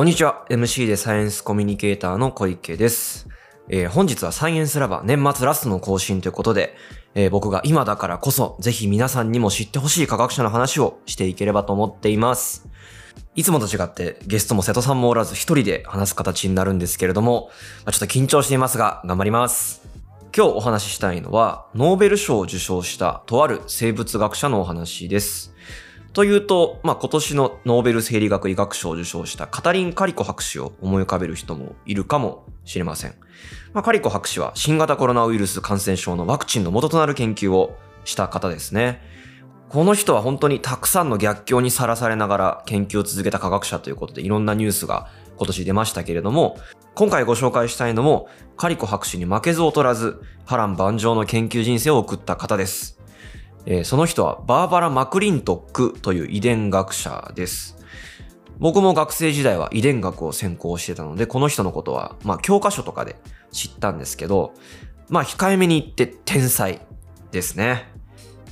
こんにちは。MC でサイエンスコミュニケーターの小池です。えー本日はサイエンスラバー年末ラストの更新ということで、えー僕が今だからこそぜひ皆さんにも知ってほしい科学者の話をしていければと思っています。いつもと違ってゲストも瀬戸さんもおらず一人で話す形になるんですけれども、まあちょっと緊張していますが頑張ります。今日お話ししたいのは、ノーベル賞を受賞したとある生物学者のお話です。というと、まあ、今年のノーベル生理学医学賞を受賞したカタリン・カリコ博士を思い浮かべる人もいるかもしれません。まあ、カリコ博士は新型コロナウイルス感染症のワクチンの元となる研究をした方ですね。この人は本当にたくさんの逆境にさらされながら研究を続けた科学者ということでいろんなニュースが今年出ましたけれども、今回ご紹介したいのもカリコ博士に負けず劣らず波乱万丈の研究人生を送った方です。えーその人はバーバラ・マクリントックという遺伝学者です。僕も学生時代は遺伝学を専攻してたので、この人のことは、まあ教科書とかで知ったんですけど、まあ控えめに言って天才ですね。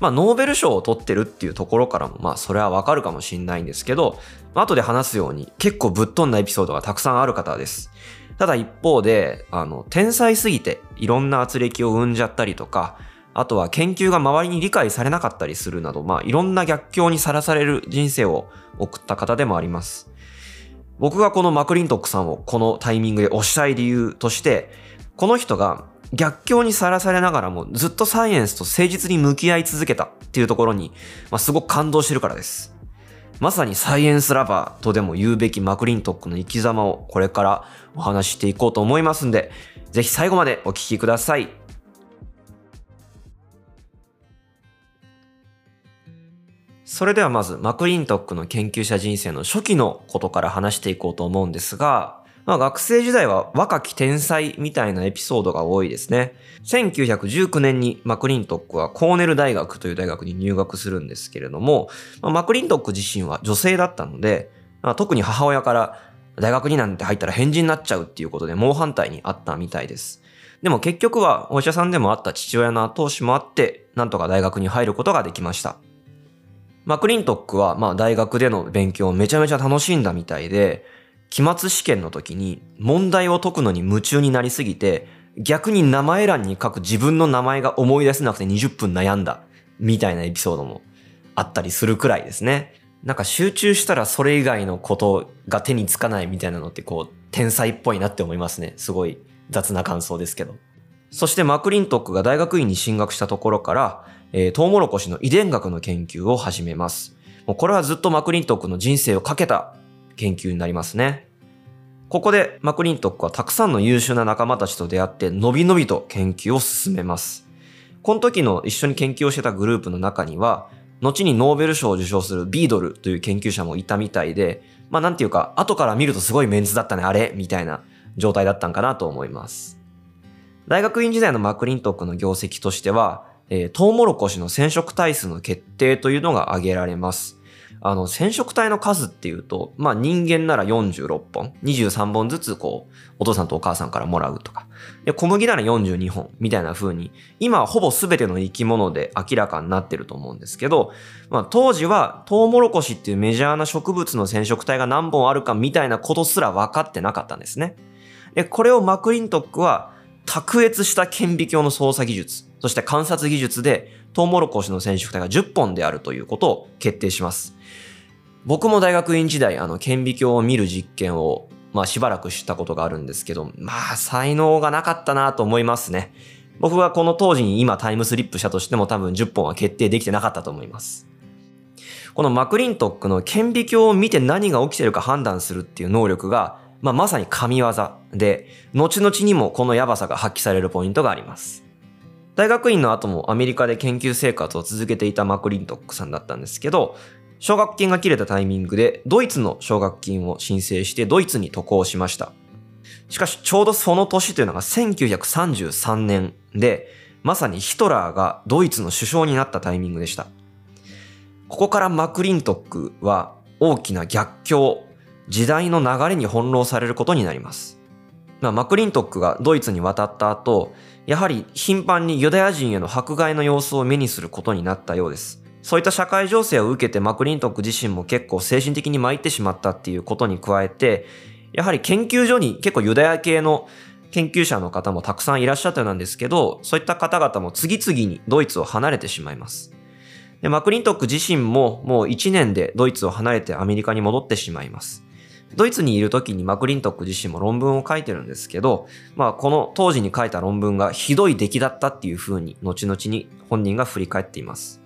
まあノーベル賞を取ってるっていうところからも、まあそれはわかるかもしんないんですけど、まあ後で話すように結構ぶっ飛んだエピソードがたくさんある方です。ただ一方で、あの、天才すぎていろんな圧力を生んじゃったりとか、あとは研究が周りに理解されなかったりするなど、まあいろんな逆境にさらされる人生を送った方でもあります。僕がこのマクリントックさんをこのタイミングで推したい理由として、この人が逆境にさらされながらもずっとサイエンスと誠実に向き合い続けたっていうところに、まあ、すごく感動してるからです。まさにサイエンスラバーとでも言うべきマクリントックの生き様をこれからお話ししていこうと思いますんで、ぜひ最後までお聞きください。それではまずマクリントックの研究者人生の初期のことから話していこうと思うんですが、まあ学生時代は若き天才みたいなエピソードが多いですね。1919年にマクリントックはコーネル大学という大学に入学するんですけれども、まあマクリントック自身は女性だったので、まあ特に母親から大学になんて入ったら変人になっちゃうっていうことで猛反対にあったみたいです。でも結局はお医者さんでもあった父親の後押しもあって、なんとか大学に入ることができました。マクリントックは、まあ大学での勉強をめちゃめちゃ楽しんだみたいで、期末試験の時に問題を解くのに夢中になりすぎて、逆に名前欄に書く自分の名前が思い出せなくて20分悩んだ、みたいなエピソードもあったりするくらいですね。なんか集中したらそれ以外のことが手につかないみたいなのってこう、天才っぽいなって思いますね。すごい雑な感想ですけど。そしてマクリントックが大学院に進学したところから、えートウモロコシの遺伝学の研究を始めます。もうこれはずっとマクリントックの人生をかけた研究になりますね。ここでマクリントックはたくさんの優秀な仲間たちと出会ってのびのびと研究を進めます。この時の一緒に研究をしてたグループの中には、後にノーベル賞を受賞するビードルという研究者もいたみたいで、まあなんていうか、後から見るとすごいメンツだったね、あれみたいな状態だったんかなと思います。大学院時代のマクリントックの業績としては、えートウモロコシの染色体数の決定というのが挙げられます。あの、染色体の数っていうと、まあ人間なら46本、23本ずつこう、お父さんとお母さんからもらうとか、で小麦なら42本みたいな風に、今はほぼ全ての生き物で明らかになってると思うんですけど、まあ当時はトウモロコシっていうメジャーな植物の染色体が何本あるかみたいなことすら分かってなかったんですね。で、これをマクリントックは、卓越した顕微鏡の操作技術、そして観察技術で、トウモロコシの染色体が10本であるということを決定します。僕も大学院時代、あの、顕微鏡を見る実験を、まあしばらくしたことがあるんですけど、まあ才能がなかったなと思いますね。僕はこの当時に今タイムスリップしたとしても多分10本は決定できてなかったと思います。このマクリントックの顕微鏡を見て何が起きてるか判断するっていう能力が、まあ、まさに神業で、後々にもこのヤバさが発揮されるポイントがあります。大学院の後もアメリカで研究生活を続けていたマクリントックさんだったんですけど、奨学金が切れたタイミングでドイツの奨学金を申請してドイツに渡航しました。しかしちょうどその年というのが1933年で、まさにヒトラーがドイツの首相になったタイミングでした。ここからマクリントックは大きな逆境、時代の流れに翻弄されることになります。まあ、マクリントックがドイツに渡った後、やはり頻繁にユダヤ人への迫害の様子を目にすることになったようです。そういった社会情勢を受けてマクリントック自身も結構精神的に参ってしまったっていうことに加えて、やはり研究所に結構ユダヤ系の研究者の方もたくさんいらっしゃったようなんですけど、そういった方々も次々にドイツを離れてしまいます。でマクリントック自身ももう1年でドイツを離れてアメリカに戻ってしまいます。ドイツにいる時にマクリントック自身も論文を書いてるんですけど、まあこの当時に書いた論文がひどい出来だったっていう風に後々に本人が振り返っています。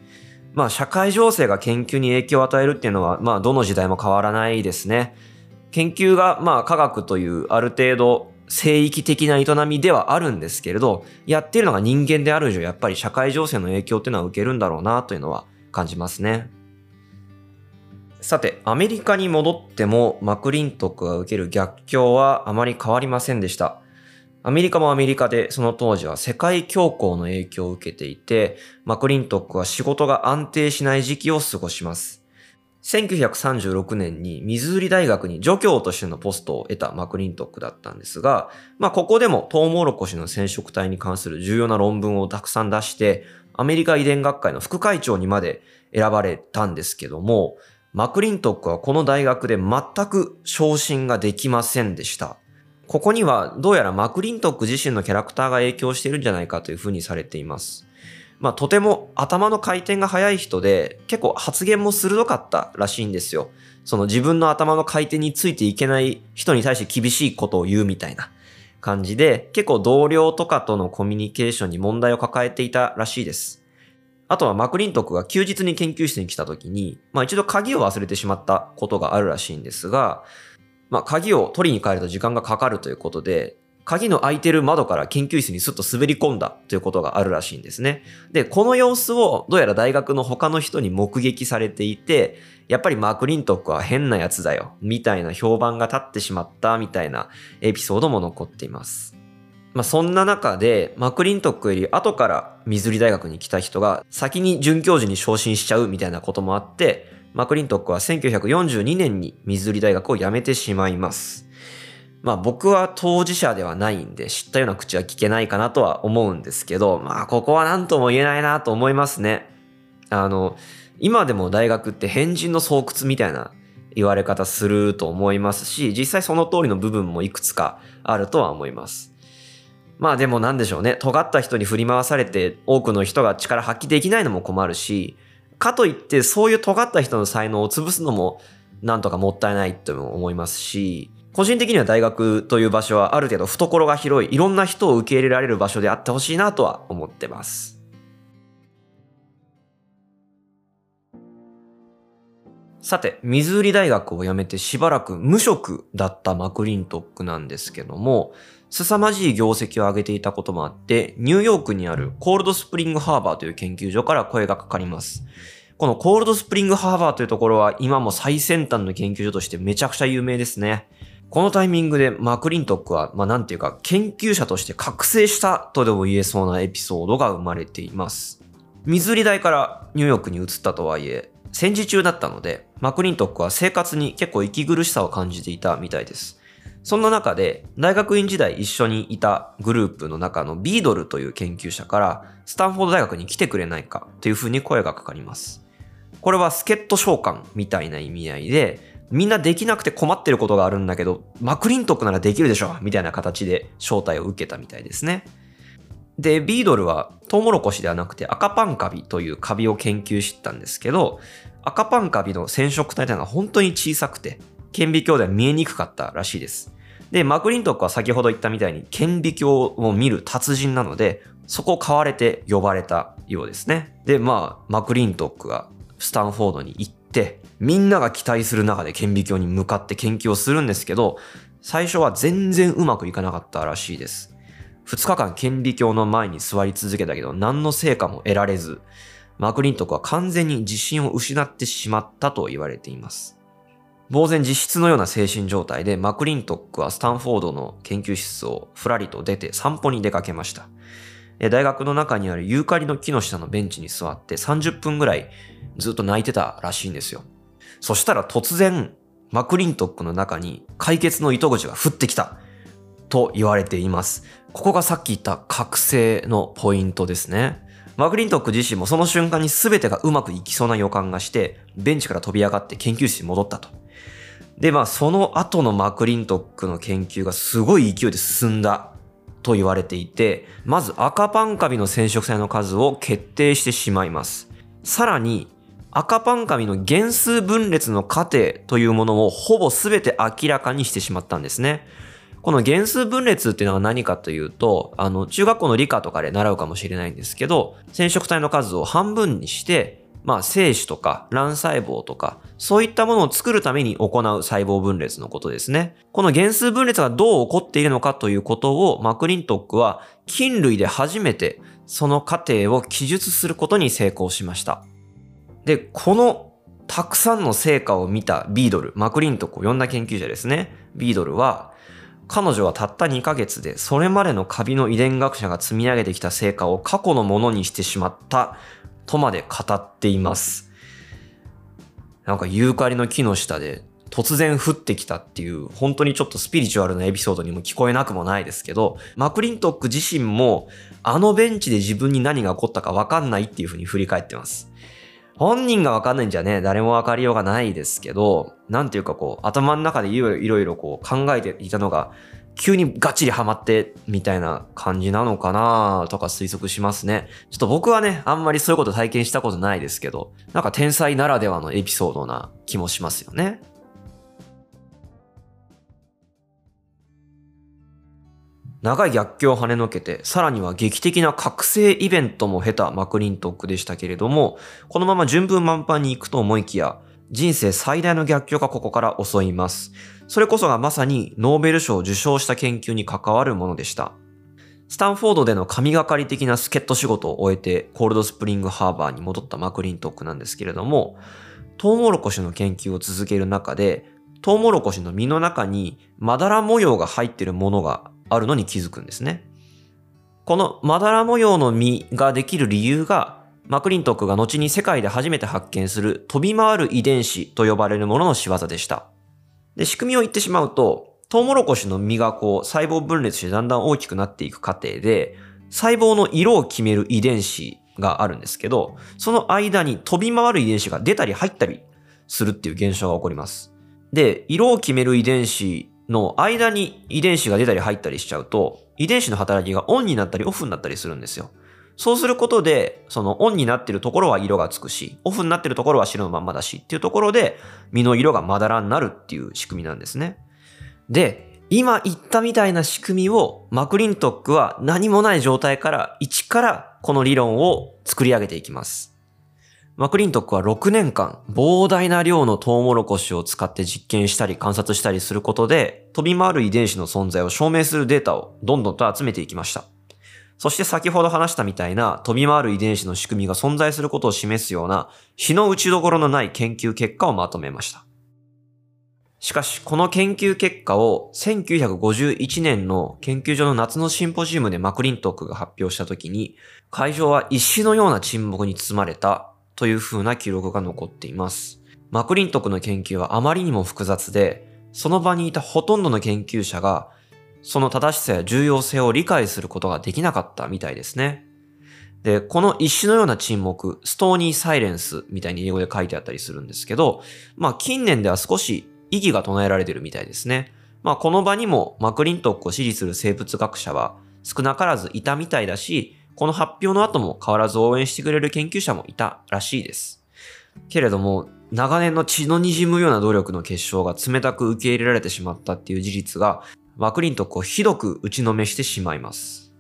まあ社会情勢が研究に影響を与えるっていうのはまあどの時代も変わらないですね。研究がまあ科学というある程度聖域的な営みではあるんですけれど、やってるのが人間である以上、やっぱり社会情勢の影響っていうのは受けるんだろうなというのは感じますね。さて、アメリカに戻ってもマクリントックが受ける逆境はあまり変わりませんでした。アメリカもアメリカでその当時は世界恐慌の影響を受けていて、マクリントックは仕事が安定しない時期を過ごします。1936年にミズーリ大学に助教としてのポストを得たマクリントックだったんですが、まあここでもトウモロコシの染色体に関する重要な論文をたくさん出して、アメリカ遺伝学会の副会長にまで選ばれたんですけども、マクリントックはこの大学で全く昇進ができませんでした。ここにはどうやらマクリントック自身のキャラクターが影響しているんじゃないかというふうにされています。まあ、とても頭の回転が速い人で、結構発言も鋭かったらしいんですよ。その自分の頭の回転についていけない人に対して厳しいことを言うみたいな感じで、結構同僚とかとのコミュニケーションに問題を抱えていたらしいです。あとはマクリントックが休日に研究室に来た時に、まあ一度鍵を忘れてしまったことがあるらしいんですが、まあ鍵を取りに帰ると時間がかかるということで、鍵の開いてる窓から研究室にスッと滑り込んだということがあるらしいんですね。で、この様子をどうやら大学の他の人に目撃されていて、やっぱりマクリントックは変なやつだよ、みたいな評判が立ってしまったみたいなエピソードも残っています。まあ、そんな中で、マクリントックより後からミズリ大学に来た人が先に准教授に昇進しちゃうみたいなこともあって、マクリントックは1942年にミズリ大学を辞めてしまいます。まあ僕は当事者ではないんで知ったような口は聞けないかなとは思うんですけど、まあここは何とも言えないなと思いますね。あの、今でも大学って変人の巣窟みたいな言われ方すると思いますし、実際その通りの部分もいくつかあるとは思います。まあでもなんでしょうね。尖った人に振り回されて多くの人が力発揮できないのも困るし、かといってそういう尖った人の才能を潰すのもなんとかもったいないと思いますし、個人的には大学という場所はある程度懐が広い、いろんな人を受け入れられる場所であってほしいなとは思ってます。さて、ミズーリ大学を辞めてしばらく無職だったマクリントックなんですけども、凄まじい業績を上げていたこともあって、ニューヨークにあるコールドスプリングハーバーという研究所から声がかかります。このコールドスプリングハーバーというところは今も最先端の研究所としてめちゃくちゃ有名ですね。このタイミングでマクリントックは、まあなんていうか、研究者として覚醒したとでも言えそうなエピソードが生まれています。水売り台からニューヨークに移ったとはいえ、戦時中だったので、マクリントックは生活に結構息苦しさを感じていたみたいです。そんな中で、大学院時代一緒にいたグループの中のビードルという研究者から、スタンフォード大学に来てくれないかというふうに声がかかります。これは助っ人召喚みたいな意味合いで、みんなできなくて困ってることがあるんだけど、マクリントックならできるでしょみたいな形で招待を受けたみたいですね。で、ビードルはトウモロコシではなくて赤パンカビというカビを研究してたんですけど、赤パンカビの染色体というのが本当に小さくて、顕微鏡では見えにくかったらしいです。で、マクリントックは先ほど言ったみたいに顕微鏡を見る達人なので、そこを買われて呼ばれたようですね。で、まあ、マクリントックがスタンフォードに行って、みんなが期待する中で顕微鏡に向かって研究をするんですけど、最初は全然うまくいかなかったらしいです。2日間顕微鏡の前に座り続けたけど何の成果も得られず、マクリントックは完全に自信を失ってしまったと言われています。呆然自失のような精神状態でマクリントックはスタンフォードの研究室をふらりと出て散歩に出かけました。大学の中にあるユーカリの木の下のベンチに座って30分ぐらいずっと泣いてたらしいんですよ。そしたら突然、マクリントックの中に解決の糸口が降ってきたと言われています。ここがさっき言った覚醒のポイントですね。マクリントック自身もその瞬間に全てがうまくいきそうな予感がして、ベンチから飛び上がって研究室に戻ったと。で、まあその後のマクリントックの研究がすごい勢いで進んだと言われていて、まず赤パンカビの染色体の数を決定してしまいます。さらに赤パンカビの原数分裂の過程というものをほぼ全て明らかにしてしまったんですね。この原数分裂っていうのは何かというと、あの、中学校の理科とかで習うかもしれないんですけど、染色体の数を半分にして、まあ、精子とか卵細胞とか、そういったものを作るために行う細胞分裂のことですね。この原数分裂がどう起こっているのかということをマクリントックは菌類で初めてその過程を記述することに成功しました。で、このたくさんの成果を見たビードル、マクリントックを呼んだ研究者ですね。ビードルは、彼女はたった2ヶ月でそれまでのカビの遺伝学者が積み上げてきた成果を過去のものにしてしまったとまで語っています。なんかユーカリの木の下で突然降ってきたっていう、本当にちょっとスピリチュアルなエピソードにも聞こえなくもないですけど、マクリントック自身も、あのベンチで自分に何が起こったかわかんないっていう風に振り返ってます。本人がわかんないんじゃね、誰もわかりようがないですけど、なんていうかこう、頭の中でいろいろこう考えていたのが、急にガッチリハマってみたいな感じなのかなとか推測しますね。ちょっと僕はね、あんまりそういうこと体験したことないですけど、なんか天才ならではのエピソードな気もしますよね。長い逆境を跳ねのけて、さらには劇的な覚醒イベントも経たマクリントックでしたけれども、このまま順風満帆に行くと思いきや、人生最大の逆境がここから襲います。それこそがまさにノーベル賞を受賞した研究に関わるものでした。スタンフォードでの神がかり的な助っ人仕事を終えてコールドスプリングハーバーに戻ったマクリントックなんですけれども、トウモロコシの研究を続ける中で、トウモロコシの実の中にまだら模様が入っているものがあるのに気づくんですね。このまだら模様の実ができる理由が、マクリントックが後に世界で初めて発見する飛び回る遺伝子と呼ばれるものの仕業でした。で、仕組みを言ってしまうと、トウモロコシの実がこう細胞分裂してだんだん大きくなっていく過程で、細胞の色を決める遺伝子があるんですけど、その間に飛び回る遺伝子が出たり入ったりするっていう現象が起こります。で、色を決める遺伝子の間に遺伝子が出たり入ったりしちゃうと、遺伝子の働きがオンになったりオフになったりするんですよ。そうすることで、そのオンになってるところは色がつくし、オフになってるところは白のまんまだしっていうところで、実の色がまだらになるっていう仕組みなんですね。で、今言ったみたいな仕組みをマクリントックは何もない状態から一からこの理論を作り上げていきます。マクリントックは6年間膨大な量のトウモロコシを使って実験したり観察したりすることで飛び回る遺伝子の存在を証明するデータをどんどんと集めていきました。そして先ほど話したみたいな飛び回る遺伝子の仕組みが存在することを示すような日の打ちどころのない研究結果をまとめました。しかし、この研究結果を1951年の研究所の夏のシンポジウムでマクリントックが発表したときに、会場は石のような沈黙に包まれたという風な記録が残っています。マクリントックの研究はあまりにも複雑で、その場にいたほとんどの研究者が、その正しさや重要性を理解することができなかったみたいですね。で、この一種のような沈黙、ストーニーサイレンスみたいに英語で書いてあったりするんですけど、まあ近年では少し意義が唱えられてるみたいですね。まあこの場にもマクリントックを支持する生物学者は少なからずいたみたいだし、この発表の後も変わらず応援してくれる研究者もいたらしいです。けれども、長年の血の滲むような努力の結晶が冷たく受け入れられてしまったっていう事実が、マクリントックをひどく打ちのめしてしまいます。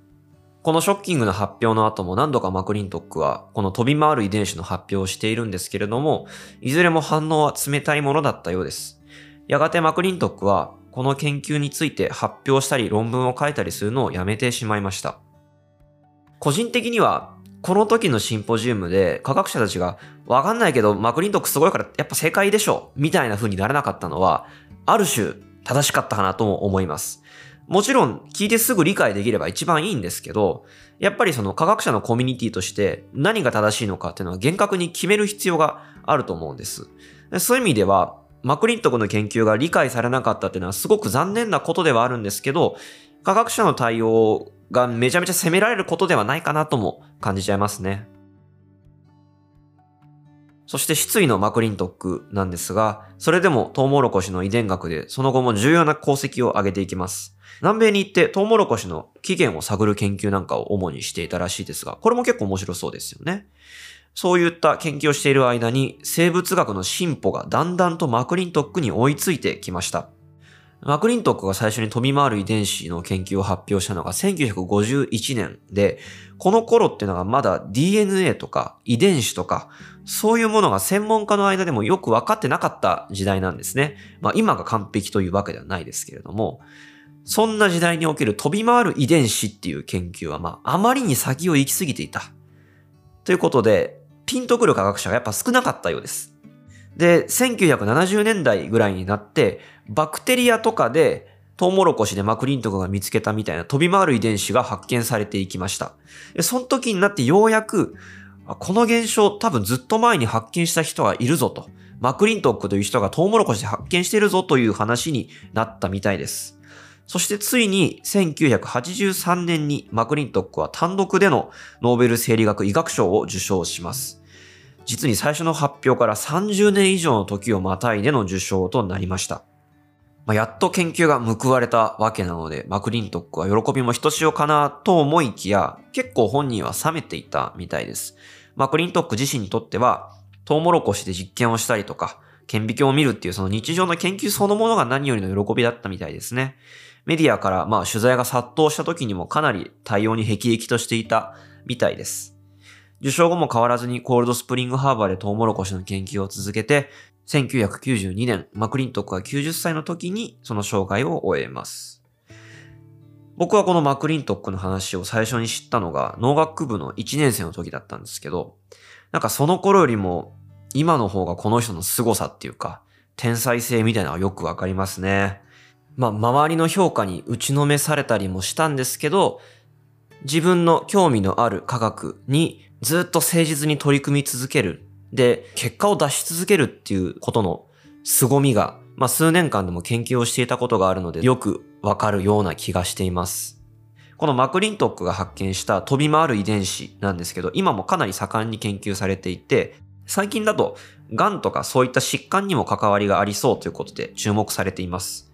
このショッキングな発表の後も何度かマクリントックはこの飛び回る遺伝子の発表をしているんですけれども、いずれも反応は冷たいものだったようです。やがてマクリントックはこの研究について発表したり論文を書いたりするのをやめてしまいました。個人的には、この時のシンポジウムで科学者たちが、わかんないけど、マクリントックすごいからやっぱ正解でしょみたいな風にならなかったのは、ある種正しかったかなとも思います。もちろん聞いてすぐ理解できれば一番いいんですけど、やっぱりその科学者のコミュニティとして何が正しいのかっていうのは厳格に決める必要があると思うんです。そういう意味では、マクリントクの研究が理解されなかったっていうのはすごく残念なことではあるんですけど、科学者の対応がめちゃめちゃ責められることではないかなとも感じちゃいますね。そして失意のマクリントックなんですが、それでもトウモロコシの遺伝学でその後も重要な功績を上げていきます。南米に行ってトウモロコシの起源を探る研究なんかを主にしていたらしいですが、これも結構面白そうですよね。そういった研究をしている間に生物学の進歩がだんだんとマクリントックに追いついてきました。マクリントックが最初に飛び回る遺伝子の研究を発表したのが1951年で、この頃っていうのがまだ DNA とか遺伝子とか、そういうものが専門家の間でもよく分かってなかった時代なんですね。まあ今が完璧というわけではないですけれども、そんな時代における飛び回る遺伝子っていう研究はまああまりに先を行き過ぎていた。ということで、ピンとくる科学者がやっぱ少なかったようです。で、1970年代ぐらいになって、バクテリアとかでトウモロコシでマクリントクが見つけたみたいな飛び回る遺伝子が発見されていきました。その時になってようやく、この現象多分ずっと前に発見した人がいるぞと。マクリントックという人がトウモロコシで発見してるぞという話になったみたいです。そしてついに1983年にマクリントックは単独でのノーベル生理学医学賞を受賞します。実に最初の発表から30年以上の時をまたいでの受賞となりました。まあ、やっと研究が報われたわけなので、マクリントックは喜びもひとしおかなと思いきや、結構本人は冷めていたみたいです。マクリントック自身にとっては、トウモロコシで実験をしたりとか、顕微鏡を見るっていうその日常の研究そのものが何よりの喜びだったみたいですね。メディアからまあ取材が殺到した時にもかなり対応に辟易としていたみたいです。受賞後も変わらずにコールドスプリングハーバーでトウモロコシの研究を続けて、1992年、マクリントックが90歳の時にその生涯を終えます。僕はこのマクリントックの話を最初に知ったのが農学部の1年生の時だったんですけど、なんかその頃よりも今の方がこの人の凄さっていうか、天才性みたいなのがよくわかりますね。まあ、周りの評価に打ちのめされたりもしたんですけど、自分の興味のある科学にずっと誠実に取り組み続ける。で、結果を出し続けるっていうことの凄みが、まあ数年間でも研究をしていたことがあるので、よくわかるような気がしています。このマクリントックが発見した飛び回る遺伝子なんですけど、今もかなり盛んに研究されていて、最近だと、癌とかそういった疾患にも関わりがありそうということで注目されています。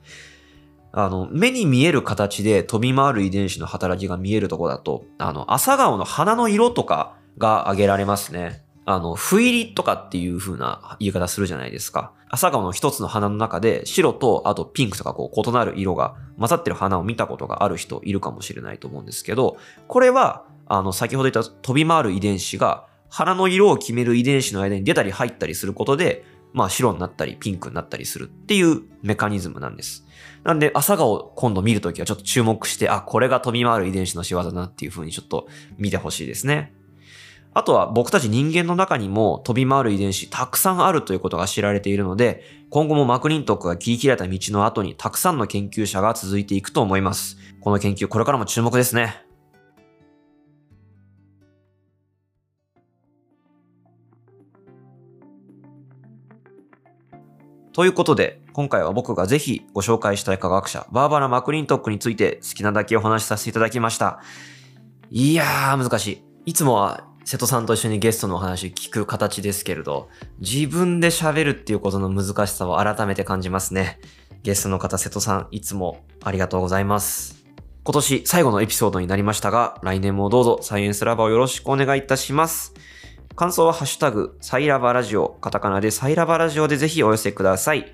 あの、目に見える形で飛び回る遺伝子の働きが見えるとこだと、あの、朝顔の花の色とかが挙げられますね。あの、不入りとかっていう風な言い方するじゃないですか。朝顔の一つの花の中で白とあとピンクとかこう異なる色が混ざってる花を見たことがある人いるかもしれないと思うんですけど、これは、あの、先ほど言った飛び回る遺伝子が花の色を決める遺伝子の間に出たり入ったりすることで、まあ白になったりピンクになったりするっていうメカニズムなんです。なんで朝顔今度見るときはちょっと注目して、あ、これが飛び回る遺伝子の仕業だなっていう風にちょっと見てほしいですね。あとは僕たち人間の中にも飛び回る遺伝子たくさんあるということが知られているので、今後もマクリントックが切り切られた道の後にたくさんの研究者が続いていくと思います。この研究これからも注目ですね。ということで、今回は僕がぜひご紹介したい科学者、バーバラ・マクリントックについて好きなだけお話しさせていただきました。いやー、難しい。いつもは瀬戸さんと一緒にゲストのお話聞く形ですけれど、自分で喋るっていうことの難しさを改めて感じますね。ゲストの方、瀬戸さん、いつもありがとうございます。今年最後のエピソードになりましたが、来年もどうぞサイエンスラバーをよろしくお願いいたします。感想はハッシュタグ、サイラバラジオ、カタカナでサイラバラジオでぜひお寄せください。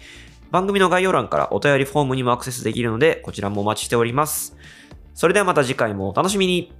番組の概要欄からお便りフォームにもアクセスできるので、こちらもお待ちしております。それではまた次回もお楽しみに。